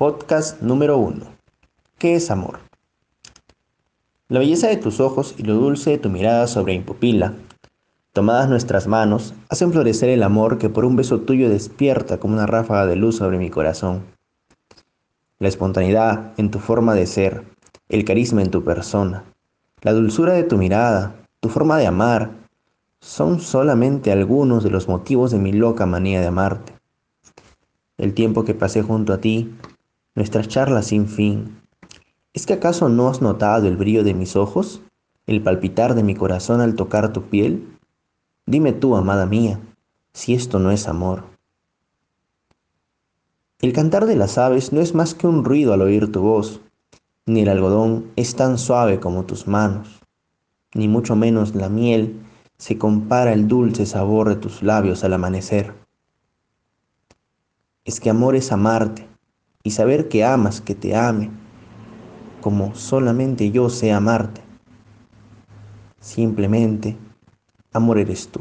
Podcast número 1. ¿Qué es amor? La belleza de tus ojos y lo dulce de tu mirada sobre mi pupila, tomadas nuestras manos, hacen florecer el amor que por un beso tuyo despierta como una ráfaga de luz sobre mi corazón. La espontaneidad en tu forma de ser, el carisma en tu persona, la dulzura de tu mirada, tu forma de amar, son solamente algunos de los motivos de mi loca manía de amarte. El tiempo que pasé junto a ti nuestras charlas sin fin. ¿Es que acaso no has notado el brillo de mis ojos? ¿El palpitar de mi corazón al tocar tu piel? Dime tú, amada mía, si esto no es amor. El cantar de las aves no es más que un ruido al oír tu voz, ni el algodón es tan suave como tus manos, ni mucho menos la miel se compara el dulce sabor de tus labios al amanecer. Es que amor es amarte, y saber que amas, que te ame, como solamente yo sé amarte. Simplemente, amor eres tú.